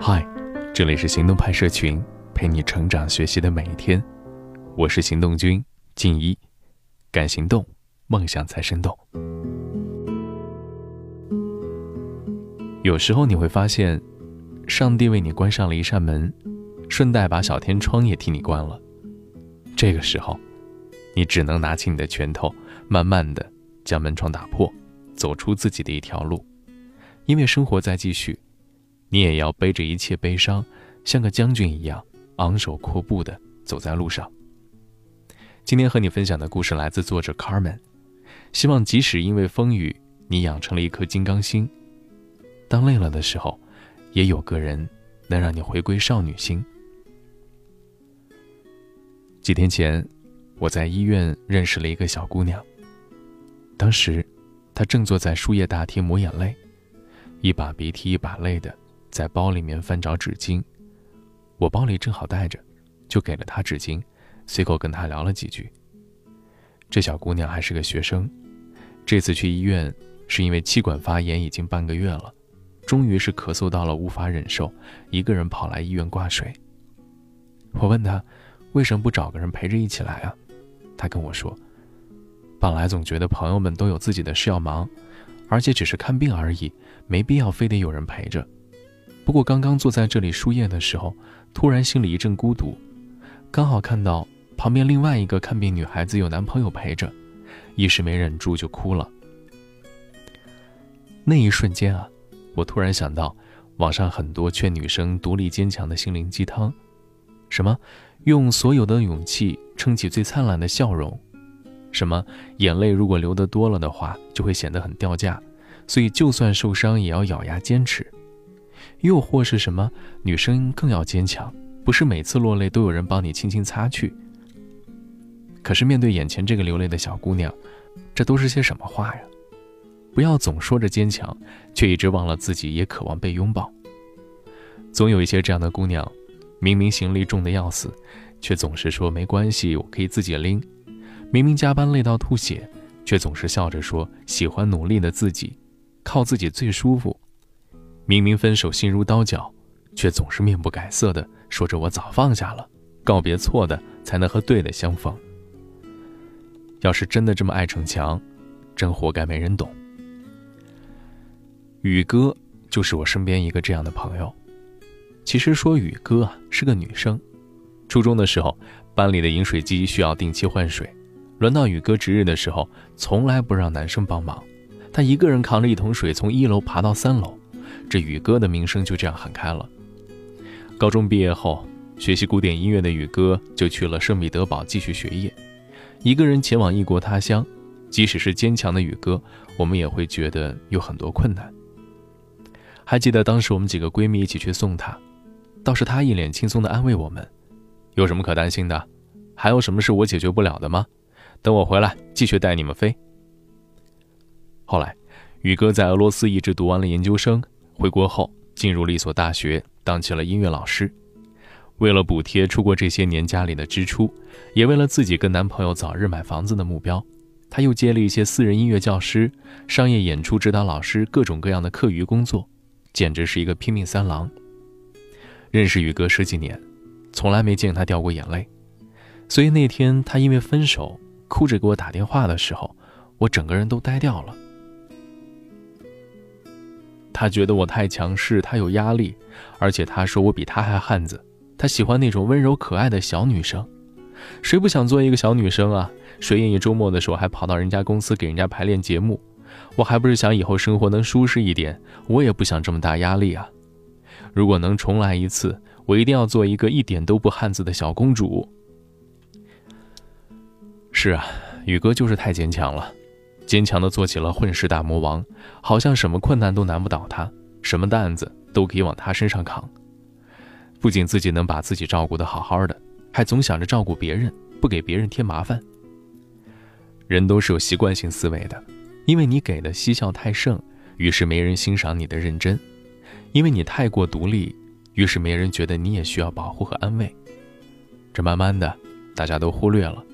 嗨，这里是行动派社群，陪你成长学习的每一天。我是行动君静一，敢行动，梦想才生动。有时候你会发现，上帝为你关上了一扇门，顺带把小天窗也替你关了。这个时候，你只能拿起你的拳头，慢慢的将门窗打破，走出自己的一条路。因为生活在继续，你也要背着一切悲伤，像个将军一样昂首阔步的走在路上。今天和你分享的故事来自作者 Carmen，希望即使因为风雨，你养成了一颗金刚心，当累了的时候，也有个人能让你回归少女心。几天前，我在医院认识了一个小姑娘。当时，她正坐在输液大厅抹眼泪。一把鼻涕一把泪的，在包里面翻找纸巾，我包里正好带着，就给了她纸巾，随口跟她聊了几句。这小姑娘还是个学生，这次去医院是因为气管发炎已经半个月了，终于是咳嗽到了无法忍受，一个人跑来医院挂水。我问她，为什么不找个人陪着一起来啊？她跟我说，本来总觉得朋友们都有自己的事要忙。而且只是看病而已，没必要非得有人陪着。不过刚刚坐在这里输液的时候，突然心里一阵孤独，刚好看到旁边另外一个看病女孩子有男朋友陪着，一时没忍住就哭了。那一瞬间啊，我突然想到网上很多劝女生独立坚强的心灵鸡汤，什么用所有的勇气撑起最灿烂的笑容。什么眼泪如果流得多了的话，就会显得很掉价，所以就算受伤也要咬牙坚持。又或是什么女生更要坚强，不是每次落泪都有人帮你轻轻擦去。可是面对眼前这个流泪的小姑娘，这都是些什么话呀？不要总说着坚强，却一直忘了自己也渴望被拥抱。总有一些这样的姑娘，明明行李重的要死，却总是说没关系，我可以自己拎。明明加班累到吐血，却总是笑着说喜欢努力的自己，靠自己最舒服。明明分手心如刀绞，却总是面不改色的说着我早放下了，告别错的才能和对的相逢。要是真的这么爱逞强，真活该没人懂。宇哥就是我身边一个这样的朋友。其实说宇哥啊是个女生，初中的时候班里的饮水机需要定期换水。轮到宇哥值日的时候，从来不让男生帮忙，他一个人扛着一桶水从一楼爬到三楼，这宇哥的名声就这样喊开了。高中毕业后，学习古典音乐的宇哥就去了圣彼得堡继续学业，一个人前往异国他乡。即使是坚强的宇哥，我们也会觉得有很多困难。还记得当时我们几个闺蜜一起去送他，倒是他一脸轻松地安慰我们：“有什么可担心的？还有什么是我解决不了的吗？”等我回来，继续带你们飞。后来，宇哥在俄罗斯一直读完了研究生，回国后进入了一所大学，当起了音乐老师。为了补贴出国这些年家里的支出，也为了自己跟男朋友早日买房子的目标，他又接了一些私人音乐教师、商业演出指导老师各种各样的课余工作，简直是一个拼命三郎。认识宇哥十几年，从来没见他掉过眼泪，所以那天他因为分手。哭着给我打电话的时候，我整个人都呆掉了。他觉得我太强势，他有压力，而且他说我比他还汉子。他喜欢那种温柔可爱的小女生，谁不想做一个小女生啊？谁愿意周末的时候还跑到人家公司给人家排练节目？我还不是想以后生活能舒适一点，我也不想这么大压力啊。如果能重来一次，我一定要做一个一点都不汉子的小公主。是啊，宇哥就是太坚强了，坚强的做起了混世大魔王，好像什么困难都难不倒他，什么担子都可以往他身上扛。不仅自己能把自己照顾得好好的，还总想着照顾别人，不给别人添麻烦。人都是有习惯性思维的，因为你给的嬉笑太盛，于是没人欣赏你的认真；因为你太过独立，于是没人觉得你也需要保护和安慰。这慢慢的，大家都忽略了。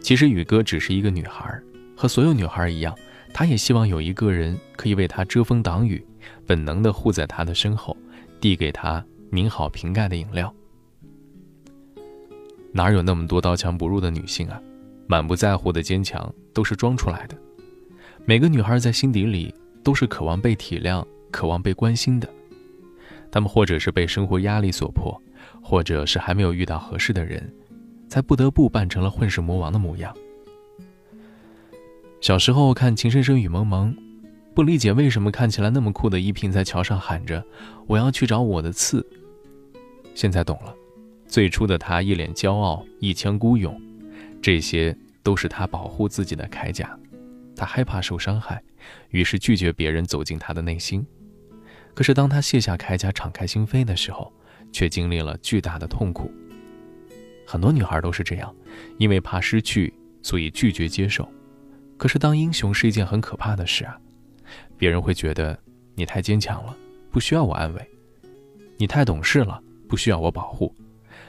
其实宇哥只是一个女孩，和所有女孩一样，她也希望有一个人可以为她遮风挡雨，本能地护在她的身后，递给他拧好瓶盖的饮料。哪有那么多刀枪不入的女性啊？满不在乎的坚强都是装出来的。每个女孩在心底里都是渴望被体谅、渴望被关心的。她们或者是被生活压力所迫，或者是还没有遇到合适的人，才不得不扮成了混世魔王的模样。小时候看《情深深雨蒙蒙》，不理解为什么看起来那么酷的依萍在桥上喊着“我要去找我的刺”。现在懂了，最初的他一脸骄傲，一腔孤勇，这些都是他保护自己的铠甲。他害怕受伤害，于是拒绝别人走进他的内心。可是当他卸下铠甲，敞开心扉的时候，却经历了巨大的痛苦。很多女孩都是这样，因为怕失去，所以拒绝接受。可是，当英雄是一件很可怕的事啊！别人会觉得你太坚强了，不需要我安慰；你太懂事了，不需要我保护；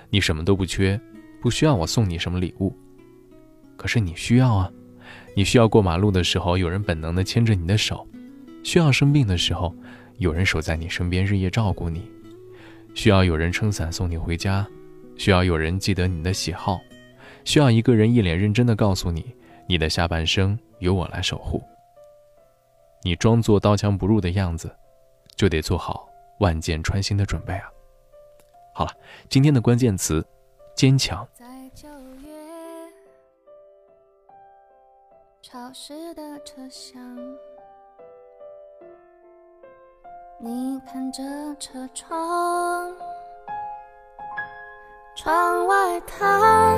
你什么都不缺，不需要我送你什么礼物。可是你需要啊！你需要过马路的时候有人本能的牵着你的手；需要生病的时候有人守在你身边日夜照顾你；需要有人撑伞送你回家；需要有人记得你的喜好；需要一个人一脸认真的告诉你。你的下半生由我来守护。你装作刀枪不入的样子，就得做好万箭穿心的准备啊！好了，今天的关键词：坚强。在九月潮湿的车厢，你看着车窗，窗外它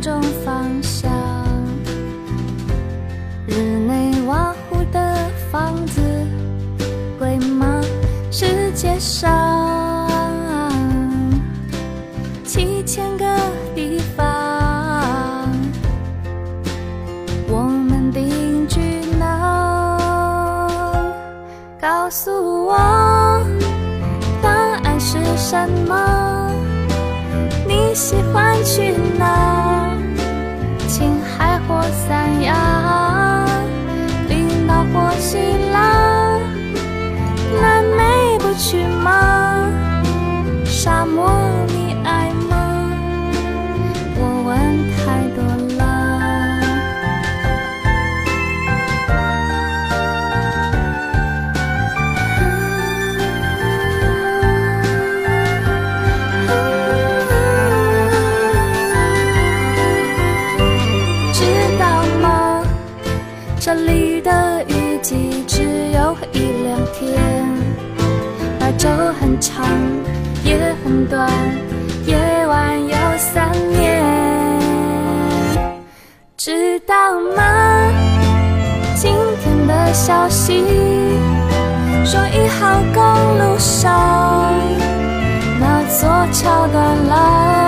中方向日内瓦湖的房子贵吗世界上七千个地方。我们定居哪告诉我答案是什么你喜欢去哪？长也很短，夜晚有三年，知道吗？今天的消息说一号公路上那座桥断了，